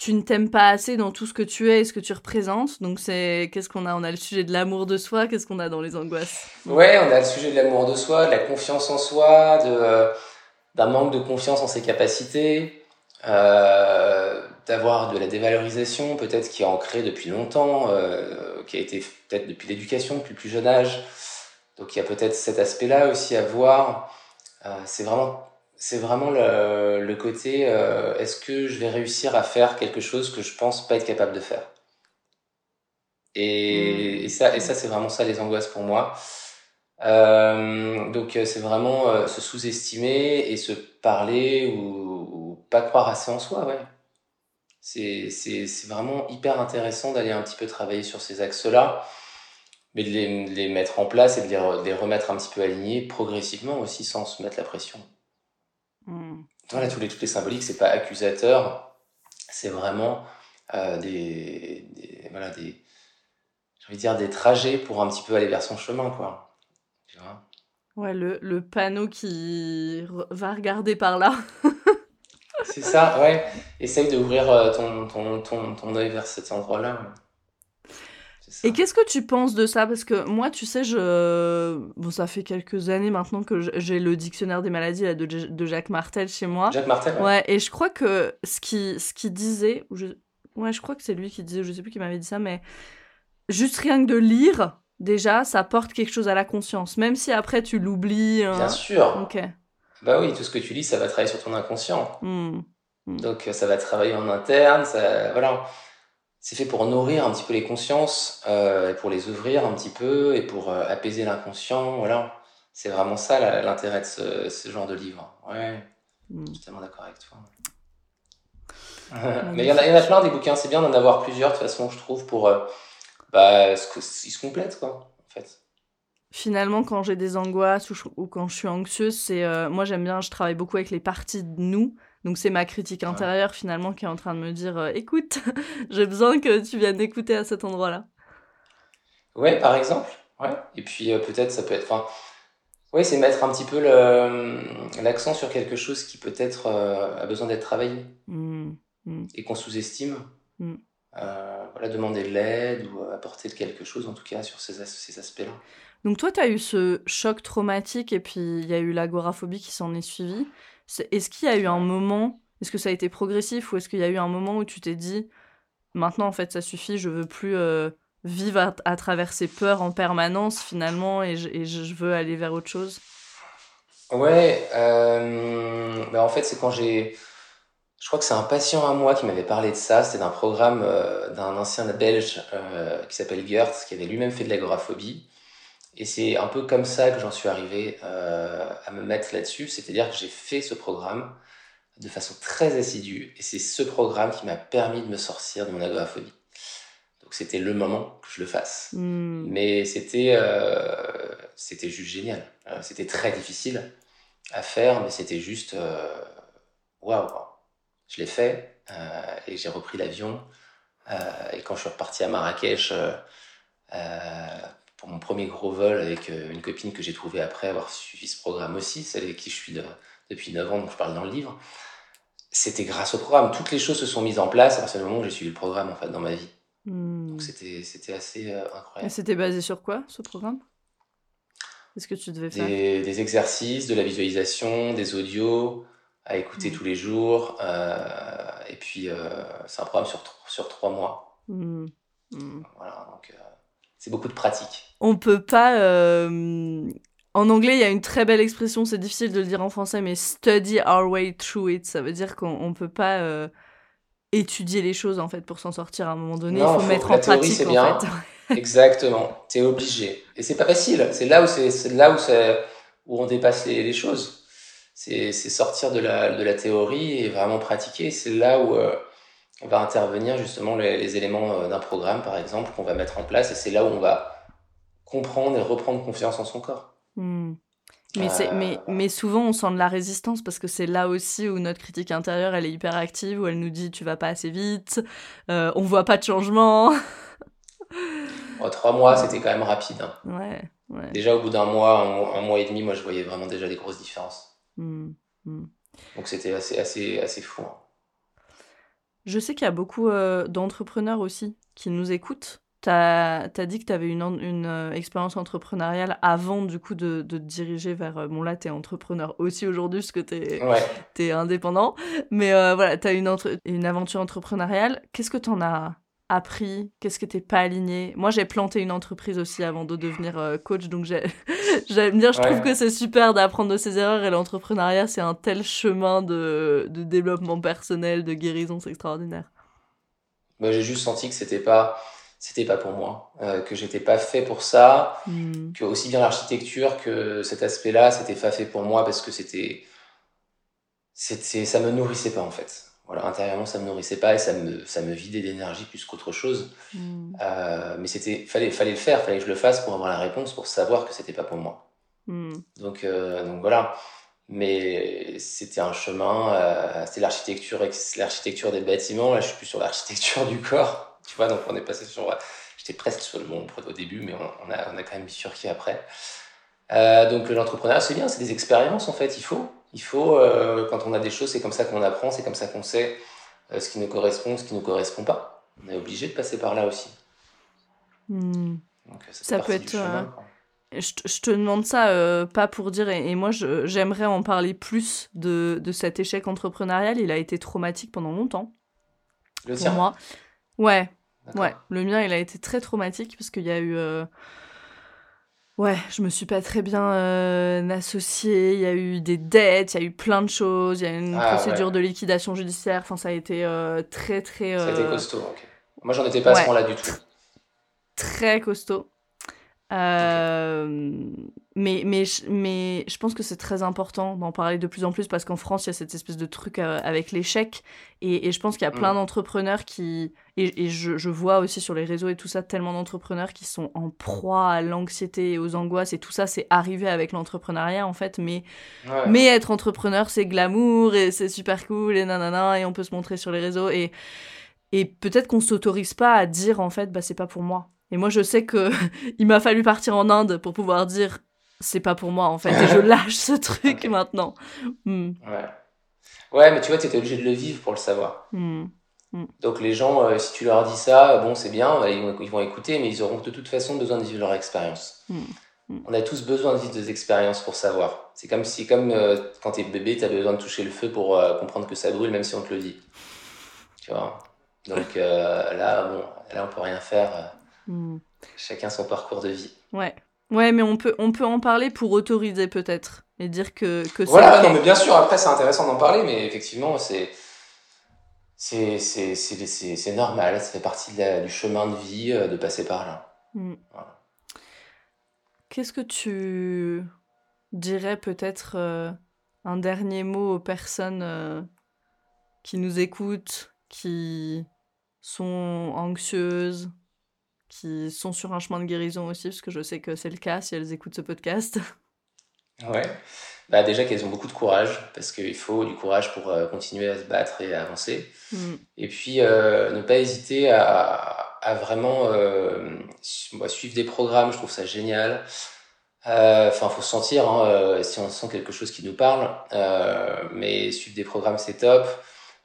tu ne t'aimes pas assez dans tout ce que tu es et ce que tu représentes. Donc c'est qu'est-ce qu'on a? On a le sujet de l'amour de soi. Qu'est-ce qu'on a dans les angoisses? Ouais, on a le sujet de l'amour de soi, de la confiance en soi, euh, d'un manque de confiance en ses capacités, euh, d'avoir de la dévalorisation peut-être qui est ancrée depuis longtemps, euh, qui a été peut-être depuis l'éducation, depuis le plus jeune âge. Donc il y a peut-être cet aspect-là aussi à voir. C'est vraiment c'est vraiment le, le côté euh, est-ce que je vais réussir à faire quelque chose que je pense pas être capable de faire? Et, et ça et ça c'est vraiment ça les angoisses pour moi. Euh, donc c'est vraiment euh, se sous-estimer et se parler ou, ou, pas croire assez en soi ouais. C'est vraiment hyper intéressant d'aller un petit peu travailler sur ces axes là mais de les, de les mettre en place et de les, de les remettre un petit peu alignés progressivement aussi sans se mettre la pression Mm. Voilà, tous les, toutes les symboliques, c'est pas accusateur, c'est vraiment euh, des, des, voilà, des, j'ai envie de dire des trajets pour un petit peu aller vers son chemin, quoi. Tu vois? Ouais, le, le panneau qui va regarder par là. c'est ça, ouais. Essaye d'ouvrir euh, ton, ton, ton, ton œil vers cet endroit-là. Ouais. Et qu'est-ce que tu penses de ça? Parce que moi, tu sais, je... Bon, ça fait quelques années maintenant que j'ai le dictionnaire des maladies là, de, de, Jacques Martel chez moi. Jacques Martel Ouais, ouais et je crois que ce qui, ce qui disait... Je... Ouais, je crois que c'est lui qui disait, je sais plus qui m'avait dit ça, mais juste rien que de lire, déjà, ça porte quelque chose à la conscience. Même si après, tu l'oublies. Hein. Bien sûr. Ok. Bah oui, tout ce que tu lis, ça va travailler sur ton inconscient. Mmh. Mmh. Donc, ça va travailler en interne, ça... Voilà c'est fait pour nourrir un petit peu les consciences, euh, pour les ouvrir un petit peu et pour euh, apaiser l'inconscient. Voilà, c'est vraiment ça l'intérêt de ce, ce, genre de livre. Ouais, mm. je suis totalement d'accord avec toi. Mais il y, en a, y en a plein des bouquins, c'est bien d'en avoir plusieurs de toute façon, je trouve, pour. Euh, bah, ils se complètent, quoi, en fait. Finalement, quand j'ai des angoisses ou, ou, quand je suis anxieuse, c'est. Euh, moi, j'aime bien, je travaille beaucoup avec les parties de nous donc c'est ma critique intérieure finalement qui est en train de me dire euh, écoute, j'ai besoin que tu viennes écouter à cet endroit-là. Ouais, par exemple. Ouais. Et puis euh, peut-être ça peut être. Enfin, ouais, c'est mettre un petit peu l'accent sur quelque chose qui peut-être euh, a besoin d'être travaillé mmh, mmh. et qu'on sous-estime. Mmh. voilà, demander de l'aide ou apporter quelque chose en tout cas sur ces, ces aspects-là. Donc toi, tu as eu ce choc traumatique et puis il y a eu l'agoraphobie qui s'en est suivie. Est-ce qu'il y a eu un moment, est-ce que ça a été progressif ou est-ce qu'il y a eu un moment où tu t'es dit, maintenant en fait ça suffit, je veux plus euh, vivre à, travers ces peurs en permanence finalement et je, veux aller vers autre chose? Ouais, euh, bah en fait c'est quand j'ai... Je crois que c'est un patient à moi qui m'avait parlé de ça. C'était d'un programme euh, d'un ancien belge euh, qui s'appelle Gertz, qui avait lui-même fait de l'agoraphobie. Et c'est un peu comme ça que j'en suis arrivé euh, à me mettre là-dessus. C'est-à-dire que j'ai fait ce programme de façon très assidue. Et c'est ce programme qui m'a permis de me sortir de mon agoraphobie. Donc c'était le moment que je le fasse. Mm. Mais c'était euh, c'était juste génial. Euh, c'était très difficile à faire, mais c'était juste waouh. Wow. Je l'ai fait euh, et j'ai repris l'avion. et quand je suis reparti à Marrakech pour mon premier gros vol avec euh, une copine que j'ai trouvée après avoir suivi ce programme aussi, celle avec qui je suis de, depuis 9 ans, dont je parle dans le livre. C'était grâce au programme. Toutes les choses se sont mises en place à partir du moment où j'ai suivi le programme en fait, dans ma vie. Hmm. Donc c'était, c'était assez euh, incroyable. Et c'était basé sur quoi ce programme? Qu'est-ce que tu devais faire? Des, des, exercices, de la visualisation, des audios à écouter hmm. tous les jours. Euh, et puis c'est un programme sur, sur trois mois. Hmm. Voilà, donc c'est beaucoup de pratique. On peut pas. Euh... En anglais, il y a une très belle expression, c'est difficile de le dire en français, mais study our way through it. Ça veut dire qu'on peut pas euh, étudier les choses en fait pour s'en sortir à un moment donné. il faut, mettre en pratique en bien. fait. Exactement. T'es obligé. Et c'est pas facile. C'est là où c'est là où, où on dépasse les, les choses. C'est sortir de la, de la théorie et vraiment pratiquer. C'est là où euh, on va intervenir justement les, les éléments euh, d'un programme, par exemple, qu'on va mettre en place, et c'est là où on va comprendre et reprendre confiance en son corps. Hmm. Mais, euh... mais, mais, souvent, on sent de la résistance parce que c'est là aussi où notre critique intérieure, elle est hyper active, où elle nous dit tu vas pas assez vite, euh, on voit pas de changement. oh, trois mois, c'était quand même rapide. Hein. Ouais, ouais. Déjà, au bout d'un mois, un, un, mois et demi, moi, je voyais vraiment déjà des grosses différences. Hmm. Hmm. Donc, c'était assez, assez, assez fou. Hein. Je sais qu'il y a beaucoup d'entrepreneurs aussi qui nous écoutent. Tu as, dit que tu avais une, une expérience entrepreneuriale avant du coup de, de te diriger vers... bon là, tu es entrepreneur aussi aujourd'hui parce que tu es, es, indépendant. Mais voilà, tu as une, une aventure entrepreneuriale. Qu'est-ce que tu en as appris? Qu'est-ce que t'es pas aligné? Moi, j'ai planté une entreprise aussi avant de devenir euh, coach, donc j'allais me dire, je trouve que c'est super d'apprendre de ses erreurs et l'entrepreneuriat, c'est un tel chemin de, de, développement personnel, de guérison, c'est extraordinaire. Bah, j'ai juste senti que c'était pas c'était pas pour moi, euh, que j'étais pas fait pour ça, hmm. que aussi bien l'architecture que cet aspect-là, c'était pas fait pour moi parce que c'était c'était ça me nourrissait pas en fait voilà, intérieurement, ça me nourrissait pas et ça me, ça me vidait d'énergie plus qu'autre chose. Hmm. Euh, mais c'était, fallait, fallait le faire, fallait que je le fasse pour avoir la réponse, pour savoir que c'était pas pour moi. Hmm. Donc, euh, donc voilà. Mais c'était un chemin, c'était l'architecture, l'architecture des bâtiments. Là, je suis plus sur l'architecture du corps. Tu vois, donc on est passé sur, j'étais presque sur le bon au début, mais on, a, on a quand même bifurqué après. donc l'entrepreneuriat, c'est bien, c'est des expériences en fait, il faut. Il faut, euh, quand on a des choses, c'est comme ça qu'on apprend, c'est comme ça qu'on sait euh, ce qui nous correspond, ce qui ne nous correspond pas. On est obligé de passer par là aussi. Hmm. Donc, ça peut être. Euh, je, te demande ça pas pour dire, et, moi j'aimerais en parler plus de, de, cet échec entrepreneurial. Il a été traumatique pendant longtemps. Le tien moi. Ouais, ouais. Le mien, il a été très traumatique parce qu'il y a eu Ouais, je me suis pas très bien euh, associée. Il y a eu des dettes, il y a eu plein de choses. Il y a une ah, procédure de liquidation judiciaire. Enfin, ça a été euh, très, très. Ça a été euh, costaud. ok. Moi, j'en étais pas à ce point-là du tout. Très costaud. Euh, mais, mais, mais je pense que c'est très important d'en parler de plus en plus parce qu'en France, il y a cette espèce de truc euh, avec l'échec. Et, et, je pense qu'il y a plein mm. d'entrepreneurs qui. Et, et je, je, vois aussi sur les réseaux et tout ça, tellement d'entrepreneurs qui sont en proie à l'anxiété et aux angoisses. Et tout ça, c'est arrivé avec l'entrepreneuriat en fait. Mais, mais être entrepreneur, c'est glamour et c'est super cool et nanana. Et on peut se montrer sur les réseaux. Et, et peut-être qu'on s'autorise pas à dire en fait, bah, c'est pas pour moi. Et moi, je sais que il m'a fallu partir en Inde pour pouvoir dire c'est pas pour moi en fait. Et je lâche ce truc maintenant. Hmm. Ouais. Ouais, mais tu vois, tu étais obligé de le vivre pour le savoir. Hmm. Hmm. Donc les gens, euh, si tu leur dis ça, bon, c'est bien, bah, ils, vont, ils, vont, écouter, mais ils auront de toute façon besoin de vivre leur expérience. On a tous besoin de vivre des expériences pour savoir. C'est comme si, comme euh, quand t'es bébé, t'as besoin de toucher le feu pour euh, comprendre que ça brûle, même si on te le dit. Tu vois? Donc là, bon, là, on peut rien faire. Chacun son parcours de vie. Ouais. Ouais, mais on peut, on peut en parler pour autoriser peut-être et dire que, que Voilà, non, mais bien sûr, après c'est intéressant d'en parler, mais effectivement, c'est. C'est normal, ça fait partie du chemin de vie euh, de passer par là. Hmm. Qu'est-ce que tu dirais peut-être euh, un dernier mot aux personnes euh, qui nous écoutent, qui sont anxieuses, qui sont sur un chemin de guérison aussi, parce que je sais que c'est le cas si elles écoutent ce podcast. Ouais, bah déjà qu'elles ont beaucoup de courage, parce qu'il faut du courage pour euh, continuer à se battre et à avancer. Mm. Et puis, euh, ne pas hésiter à, à vraiment euh, suivre des programmes, je trouve ça génial. Enfin, il faut sentir hein, si on sent quelque chose qui nous parle, mais suivre des programmes, c'est top.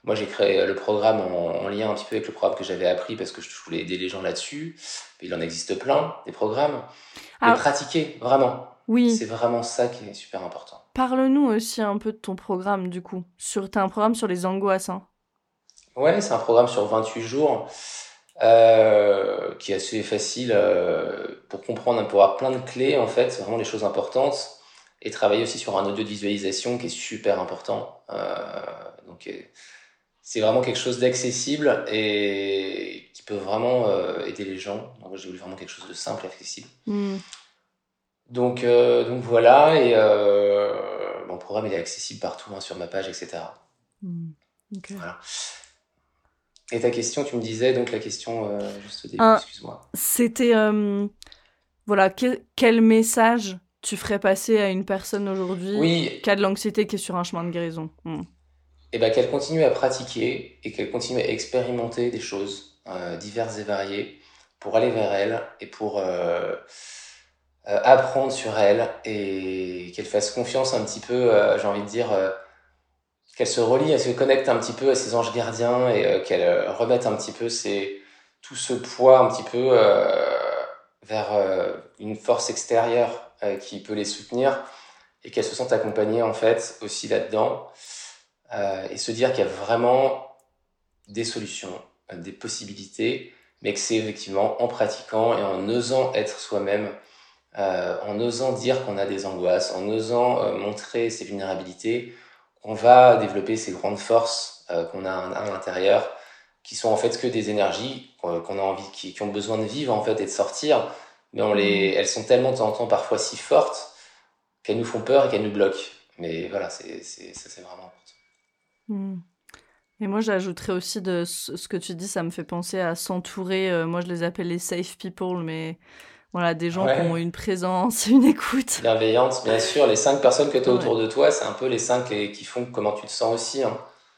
Moi, j'ai créé le programme en, lien un petit peu avec le programme que j'avais appris parce que je voulais aider les gens là-dessus. Il en existe plein, des programmes. Mais pratiquer, vraiment. Oui. C'est vraiment ça qui est super important. Parle-nous aussi un peu de ton programme, du coup. Sur, as un programme sur les angoisses, hein. Ouais, c'est un programme sur 28 jours euh, qui est assez facile euh, pour comprendre, pour avoir plein de clés, en fait, vraiment des choses importantes. Et travailler aussi sur un audio de visualisation qui est super important. Euh, donc, c'est vraiment quelque chose d'accessible et qui peut vraiment euh, aider les gens. Donc j'ai voulu vraiment quelque chose de simple et accessible. Hmm. Donc, euh, donc voilà, et euh, mon programme il est accessible partout hein, sur ma page, etc. Hmm. Voilà. Et ta question, tu me disais donc la question juste au début, ah, excuse-moi. C'était voilà quel message tu ferais passer à une personne aujourd'hui qui a de l'anxiété qui est sur un chemin de guérison? Hmm et eh ben, qu'elle continue à pratiquer et qu'elle continue à expérimenter des choses euh, diverses et variées pour aller vers elle et pour euh, euh, apprendre sur elle et qu'elle fasse confiance un petit peu, j'ai envie de dire, qu'elle se relie, elle se connecte un petit peu à ses anges gardiens et qu'elle remette un petit peu ses, tout ce poids un petit peu vers une force extérieure qui peut les soutenir et qu'elles se sentent accompagnées en fait aussi là-dedans et se dire qu'il y a vraiment des solutions, des possibilités, mais que c'est effectivement en pratiquant et en osant être soi-même, euh, en osant dire qu'on a des angoisses, en osant euh, montrer ses vulnérabilités, qu'on va développer ces grandes forces euh, qu'on a à l'intérieur, qui sont en fait que des énergies qu'on a envie, qui, qui, ont besoin de vivre en fait et de sortir, mais on les, elles sont tellement de temps en temps parfois si fortes qu'elles nous font peur et qu'elles nous bloquent. Mais voilà, c'est vraiment important. Mmh. Et moi, j'ajouterais aussi de ce que tu dis, ça me fait penser à s'entourer. Euh, moi, je les appelle les safe people, mais voilà, des gens qui ont une présence, une écoute. Bienveillante, bien sûr. Les cinq personnes que tu as autour de toi, c'est un peu les cinq qui font comment tu te sens aussi, hein,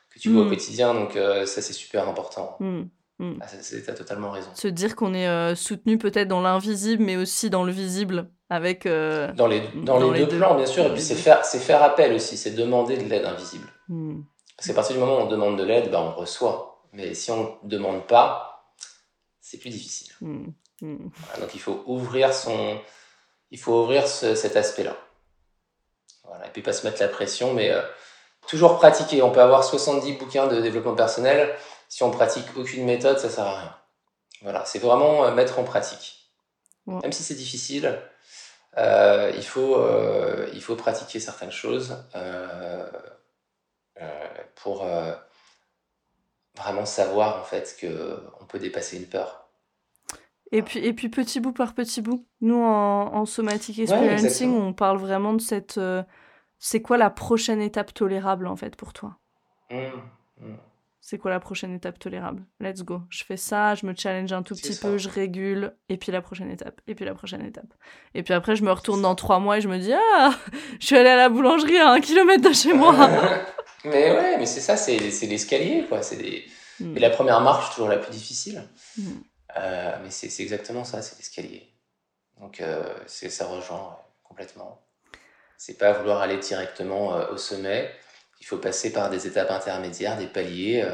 que tu vois au mm. quotidien. Donc, euh, ça, c'est super important. Mm. Mm. Ah, tu as totalement raison. Se dire qu'on est euh, soutenu peut-être dans l'invisible, mais aussi dans le visible. Avec, dans les, dans, les, deux, plans, bien sûr. Et puis, c'est faire, faire appel aussi, c'est demander de l'aide invisible. Parce qu'à partir du moment où on demande de l'aide, ben on reçoit. Mais si on ne demande pas, c'est plus difficile. Hmm. Hmm. donc il faut ouvrir son, il faut ouvrir cet aspect-là. Voilà. Et puis pas se mettre la pression, mais euh, toujours pratiquer. On peut avoir 70 bouquins de développement personnel. Si on pratique aucune méthode, ça sert à rien. Voilà. C'est vraiment euh, mettre en pratique. Même si c'est difficile, euh, il faut, il faut pratiquer certaines choses. Euh, pour euh, vraiment savoir en fait que on peut dépasser une peur. Et puis, et puis petit bout par petit bout. Nous, en, en somatic experiencing, on parle vraiment de cette. Euh, c'est quoi la prochaine étape tolérable en fait pour toi? Mmh, mmh. C'est quoi la prochaine étape tolérable? Let's go. Je fais ça, je me challenge un tout petit peu, je régule, et puis la prochaine étape, et puis la prochaine étape. Et puis après, je me retourne dans trois mois et je me dis Ah, je suis allée à la boulangerie à un kilomètre de chez moi. Mais ouais, mais c'est ça, c'est, l'escalier, quoi. C'est des... Mm. la première marche, toujours la plus difficile. Mm. Euh, mais c'est, exactement ça, c'est l'escalier. Donc, euh, ça rejoint complètement. C'est pas vouloir aller directement euh, au sommet. Il faut passer par des étapes intermédiaires, des paliers.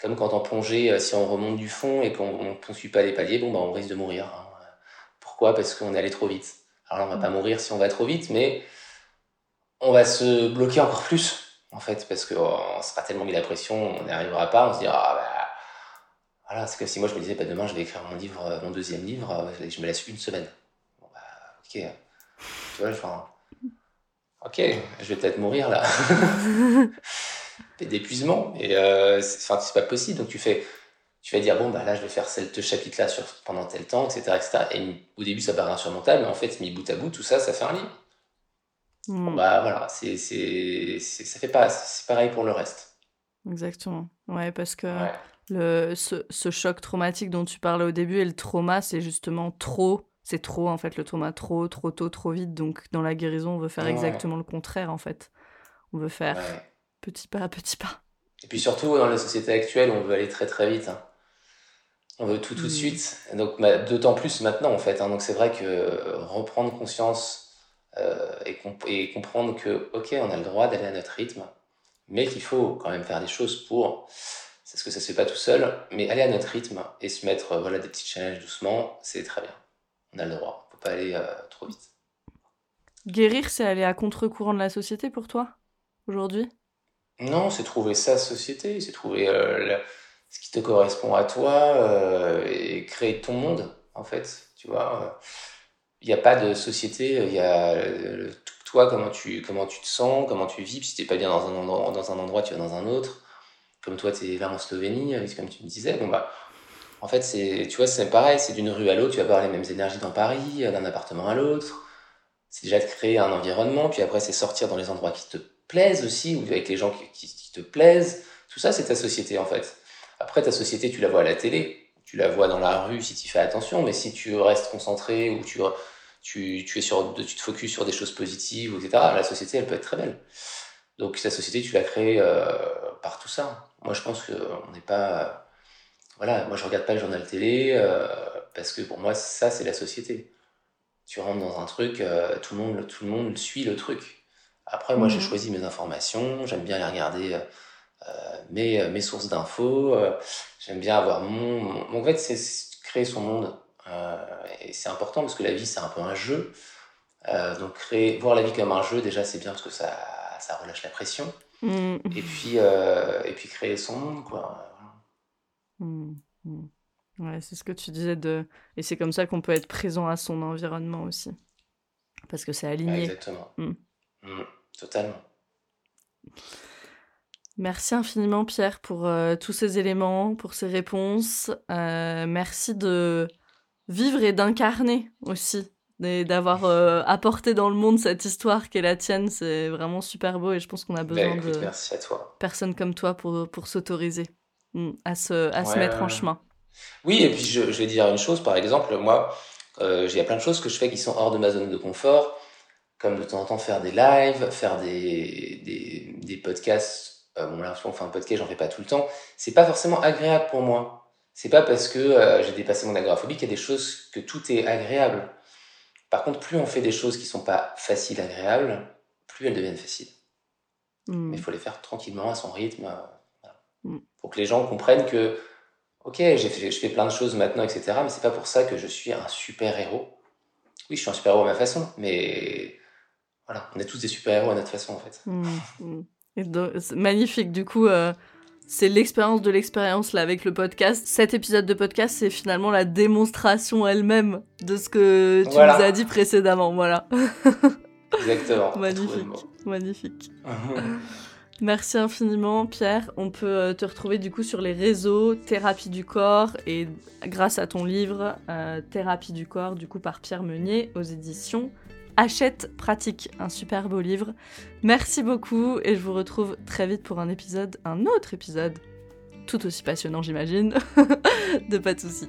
comme quand en plongée, si on remonte du fond et qu'on ne suit pas les paliers, bon, bah, on risque de mourir. Hein. Pourquoi? Parce qu'on est allé trop vite. Alors là, on va pas mm. mourir si on va trop vite, mais on va se bloquer encore plus en fait, parce qu'on oh, sera tellement mis la pression, on n'y arrivera pas, on se dira, ah bah, voilà, c'est que si moi je me disais, bah, demain je vais écrire mon livre, euh, mon deuxième livre, euh, je me laisse une semaine. Bon, bah, ok. Tu vois, enfin, ok, je vais peut-être mourir là. d'épuisement, et euh, c'est pas possible, donc tu fais, tu vas dire, bon, bah là je vais faire ce chapitre-là sur, pendant tel temps, etc., etc. Et au début ça paraît insurmontable, mais en fait, mis bout à bout, tout ça, ça fait un livre. Hmm. bah voilà, c'est, c'est, ça fait pas, c'est pareil pour le reste. Exactement. Ouais, parce que le, ce, ce, choc traumatique dont tu parlais au début et le trauma, c'est justement trop. C'est trop en fait le trauma, trop, trop tôt, trop vite. Donc dans la guérison, on veut faire exactement le contraire en fait. On veut faire petit pas à petit pas. Et puis surtout dans la société actuelle, on veut aller très très vite. Hein. On veut tout tout de hmm. suite. Donc bah, d'autant plus maintenant en fait. Hein. Donc c'est vrai que reprendre conscience euh, et, comprendre que, ok, on a le droit d'aller à notre rythme, mais qu'il faut quand même faire des choses pour. C'est ce que ça se fait pas tout seul, mais aller à notre rythme et se mettre euh, voilà, des petits challenges doucement, c'est très bien. On a le droit, faut pas aller euh, trop vite. Guérir, c'est aller à contre-courant de la société pour toi, aujourd'hui? Non, c'est trouver sa société, c'est trouver ce qui te correspond à toi et créer ton monde, en fait. Tu vois il n'y a pas de société, il y a euh, toi, comment tu, comment tu te sens, comment tu vis, si tu n'es pas bien dans un, endroit, dans un endroit, tu vas dans un autre. Comme toi, tu es là en Slovénie, euh, comme tu me disais. Bon, bah, en fait, c'est, tu vois, c'est pareil, c'est d'une rue à l'autre, tu vas avoir les mêmes énergies dans Paris, euh, d'un appartement à l'autre. C'est déjà de créer un environnement, puis après, c'est sortir dans les endroits qui te plaisent aussi, ou avec les gens qui, te plaisent. Tout ça, c'est ta société, en fait. Après, ta société, tu la vois à la télé tu la vois dans la rue si tu fais attention, mais si tu restes concentré ou tu, tu, tu, es sur, tu te focuses sur des choses positives, etc., la société, elle peut être très belle. Donc, ta société, tu la crées euh, par tout ça. Moi, je pense qu'on n'est pas. Voilà, moi, je regarde pas le journal télé euh, parce que pour moi, ça, c'est la société. Tu rentres dans un truc, euh, tout, le monde, tout le monde suit le truc. Après, moi, j'ai Mhm. choisi mes informations, j'aime bien aller regarder euh, mes, mes sources d'infos, j'aime bien avoir mon... mon- En fait, c'est créer son monde. Et c'est important parce que la vie, c'est un peu un jeu. Euh, donc, créer, voir la vie comme un jeu, déjà, c'est bien parce que ça, ça relâche la pression. Mm, Et puis, euh, et puis créer son monde, quoi. Mm, mm. Ouais, c'est ce que tu disais de... Et c'est comme ça qu'on peut être présent à son environnement aussi. Parce que c'est aligné. exactement. Mm. Mm, totalement. Merci infiniment Pierre pour euh, tous ces éléments, pour ces réponses. Euh, merci de vivre et d'incarner aussi, et d'avoir euh, apporté dans le monde cette histoire qui est la tienne. C'est vraiment super beau et je pense qu'on a Ben, besoin écoute, de merci à toi. personnes comme toi pour, pour s'autoriser à se, à se mettre en chemin. Oui, et puis je, je vais dire une chose, par exemple, moi, euh, j'ai plein de choses que je fais qui sont hors de ma zone de confort, comme de temps en temps faire des lives, faire des, des, des podcasts. Euh, bon, là, on fait un podcast, j'en fais pas tout le temps. C'est pas forcément agréable pour moi. C'est pas parce que euh, j'ai dépassé mon agoraphobie qu'il y a des choses que tout est agréable. Par contre, plus on fait des choses qui sont pas faciles, agréables, plus elles deviennent faciles. Mm. Mais il faut les faire tranquillement, à son rythme. Mm. Pour que les gens comprennent que, ok, j'ai fait, je fais plein de choses maintenant, etc., mais c'est pas pour ça que je suis un super-héros. Oui, je suis un super-héros à ma façon, mais voilà, on est tous des super-héros à notre façon, en fait. Mm, mm. Donc, magnifique. Du coup, euh, c'est l'expérience de l'expérience là avec le podcast. Cet épisode de podcast, c'est finalement la démonstration elle-même de ce que tu Voilà. nous as dit précédemment. Voilà. Exactement. Magnifique. Merci infiniment, Pierre. On peut euh, te retrouver du coup sur les réseaux Thérapie du corps et grâce à ton livre euh, Thérapie du corps, du coup par Pierre Meunier aux éditions Achète Pratique, un super beau livre. Merci beaucoup et je vous retrouve très vite pour un épisode, un autre épisode, tout aussi passionnant j'imagine, de pas de soucis.